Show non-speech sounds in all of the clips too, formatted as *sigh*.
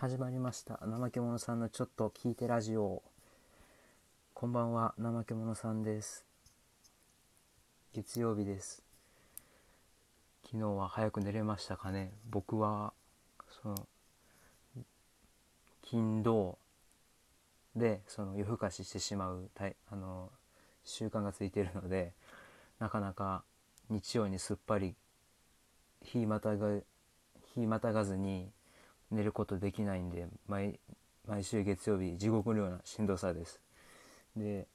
始まりました。怠け者さんのちょっと聞いてラジオ。こんばんは怠け者さんです。月曜日です。昨日は早く寝れましたかね。僕はその金土でその夜更かししてしまうたいあの習慣がついているのでなかなか日曜にすっぱり日またが日またがずに寝ることできないんで毎週月曜日地獄のようなしんどさです。で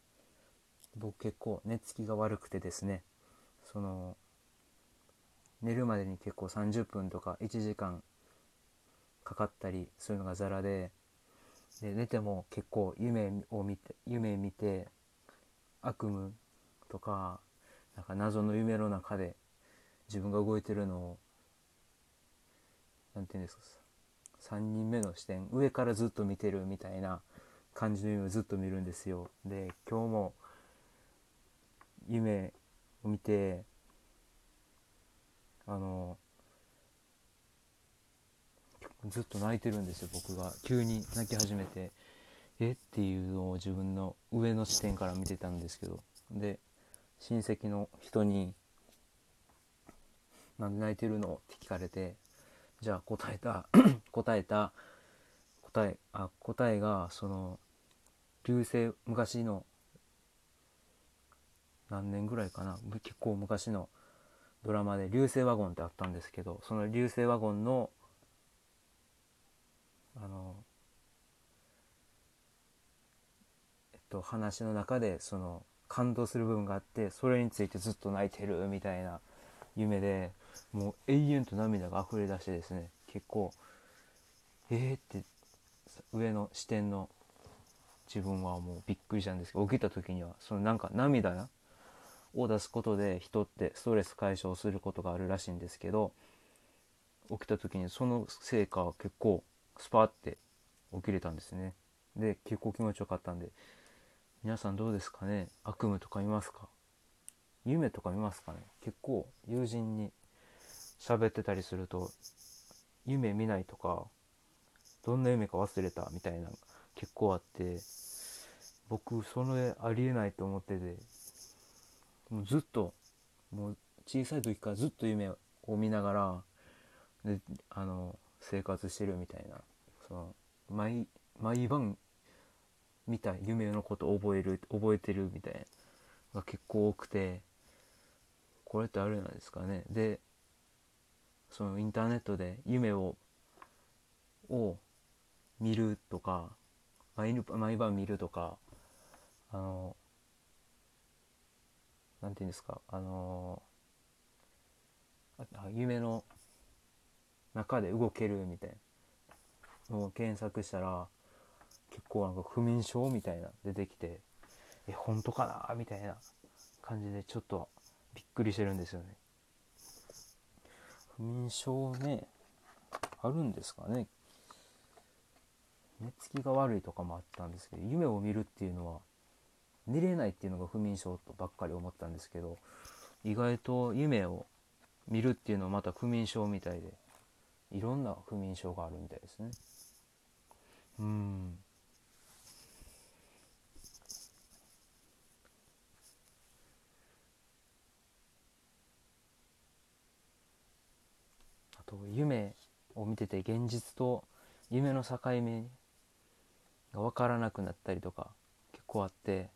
僕結構寝つきが悪くてですねその寝るまでに結構30分とか1時間かかったりそういうのがザラでで寝ても結構夢を見て夢見て悪夢とかなんか謎の夢の中で自分が動いてるのを何て言うんですか3人目の視点上からずっと見てるみたいな感じの夢をずっと見るんですよ。で今日も夢を見てあのずっと泣いてるんですよ僕が。急に泣き始めて。え？っていうのを自分の上の視点から見てたんですけど。で親戚の人に「なんで泣いてるの?」って聞かれて。じゃあ答えた *coughs* 答えた答えあ答えがその流星昔の何年ぐらいかな？結構昔のドラマで「流星ワゴン」ってあったんですけどその流星ワゴンのあのえっと話の中でその感動する部分があってそれについてずっと泣いてるみたいな夢でもう永遠と涙が溢れ出してですね結構えーって上の視点の自分はもうびっくりしたんですけど起きた時にはそのなんか涙を出すことで人ってストレス解消することがあるらしいんですけど起きた時にその成果は結構スパーって起きれたんですね。で結構気持ちよかったんで皆さんどうですかね？悪夢とか見ますか？夢とか見ますかね？結構友人に喋ってたりすると夢見ないとかどんな夢か忘れたみたいな結構あって僕それありえないと思っててもうずっともう小さい時からずっと夢を見ながらであの生活してるみたいなその毎毎晩見た夢のこと覚える覚えてるみたいなが結構多くてこれってあれなんですかね。でそのインターネットで夢をを見るとか毎毎晩見るとかあのなんて言うんですかあの夢の中で動けるみたいなのを検索したら結構なんか不眠症みたいな出てきてえ本当かな？みたいな感じでちょっとびっくりしてるんですよね。不眠症ねあるんですかね。寝つきが悪いとかもあったんですけど夢を見るっていうのは寝れないっていうのが不眠症とばっかり思ったんですけど意外と夢を見るっていうのはまた不眠症みたいでいろんな不眠症があるみたいですね。うんあと夢を見てて現実と夢の境目が分からなくなったりとか結構あって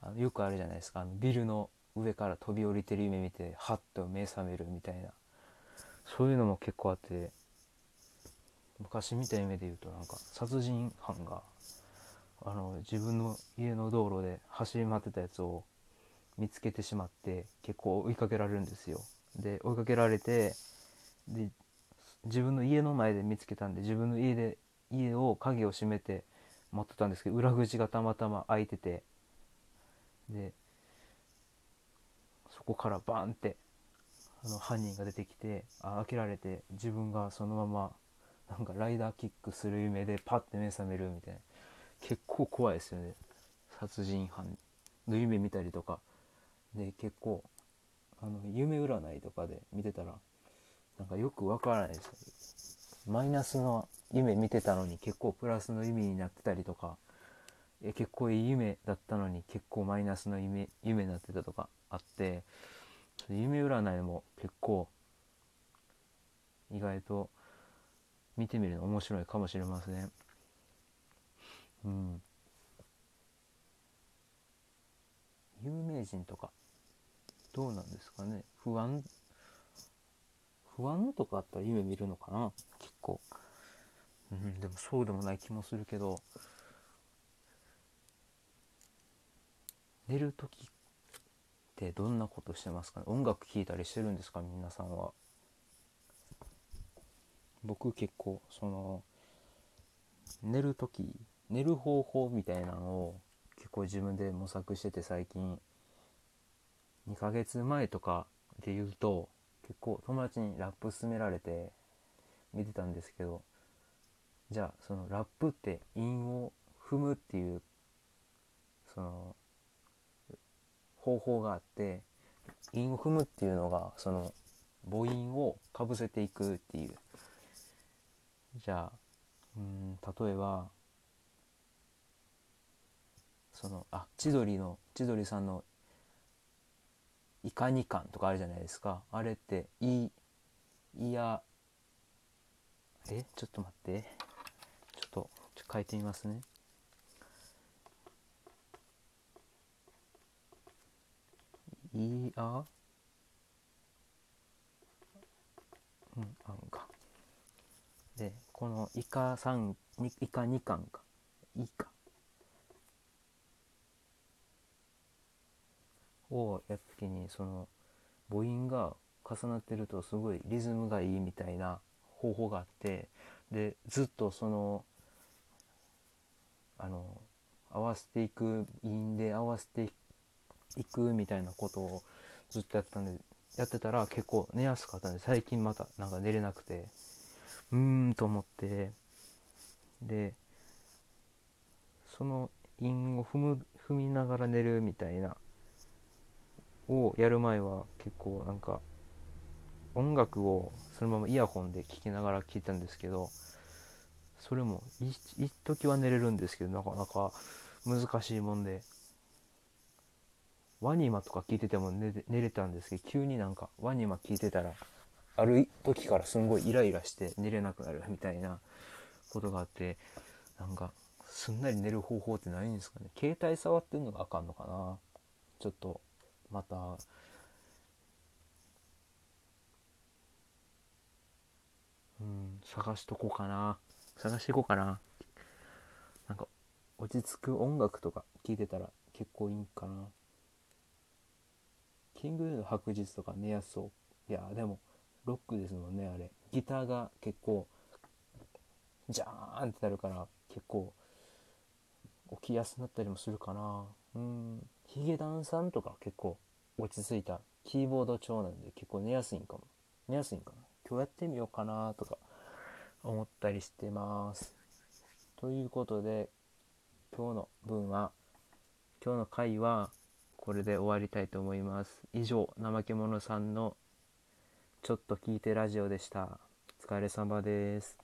あのよくあるじゃないですかあのビルの上から飛び降りてる夢見てハッと目覚めるみたいなそういうのも結構あって昔見た夢で言うとなんか殺人犯があの自分の家の道路で走り回ってたやつを見つけてしまって結構追いかけられるんですよ。で追いかけられてで自分の家の前で見つけたんで自分の家で家を鍵を閉めて持ってたんですけど裏口がたまたま開いててでそこからバーンってあの犯人が出てきてあ開けられて自分がそのままなんかライダーキックする夢でパッて目覚めるみたいな。結構怖いですよね。殺人犯の夢見たりとか。で結構あの夢占いとかで見てたらなんかよくわからないですマイナスの夢見てたのに結構プラスの意味になってたりとかえ結構いい夢だったのに結構マイナスの夢夢になってたとかあって夢占いも結構意外と見てみるの面白いかもしれません。うん。有名人とかどうなんですかね？不安？不安とかあったら夢見るのかな？結構。うん、でもそうでもない気もするけど。寝る時ってどんなことしてますか？ね音楽聴いたりしてるんですか？皆さんは。僕結構その寝る時寝る方法みたいなのを結構自分で模索してて最近。2ヶ月前とかで言うと結構友達にラップ勧められて見てたんですけどじゃあそのラップって韻を踏むっていうその方法があって韻を踏むっていうのがその母音をかぶせていくっていう。じゃあうん例えばそのあ千鳥の千鳥さんの「いかにかん」とかあるじゃないですか。あれって「い」「いや」え？ちょっと待って。ちょっとちょ書いてみますね。いや？うんあんか。でこのイカ3イカ2巻か。イカ。をやった時にその母音が重なってるとすごいリズムがいいみたいな方法があってでずっとそのあの合わせていく韻で合わせていくみたいなことをずっとやってたんでやってたら結構寝やすかったんで最近またなんか寝れなくてうーんと思ってでその韻を踏む踏みながら寝るみたいなをやる前は結構なんか音楽をそのままイヤホンで聴きながら聴いたんですけどそれも一時は寝れるんですけどなかなか難しいもんでワニマとか聞いてても寝寝れたんですけど急になんかワニマ聞いてたらある時からすんごいイライラして寝れなくなるみたいなことがあってなんかすんなり寝る方法ってないんですかね。携帯触ってんのがあかんのかな。ちょっとまた。うん探しとこうかな。探していこうかな。なんか落ち着く音楽とか聴いてたら結構いいんかな。キングヌーの白日とか寝やすそう。いやでもロックですもんねあれ。ギターが結構ジャーンってなるから結構起きやすくなったりもするかな。うん。ヒゲダンさんとか結構落ち着いたキーボード調なんで結構寝やすいんかも。寝やすいんかな。今日やってみようかなとか思ったりしてます。ということで今日の分は今日の回はこれで終わりたいと思います。以上怠け者さんのちょっと聞いてラジオでした。お疲れ様です。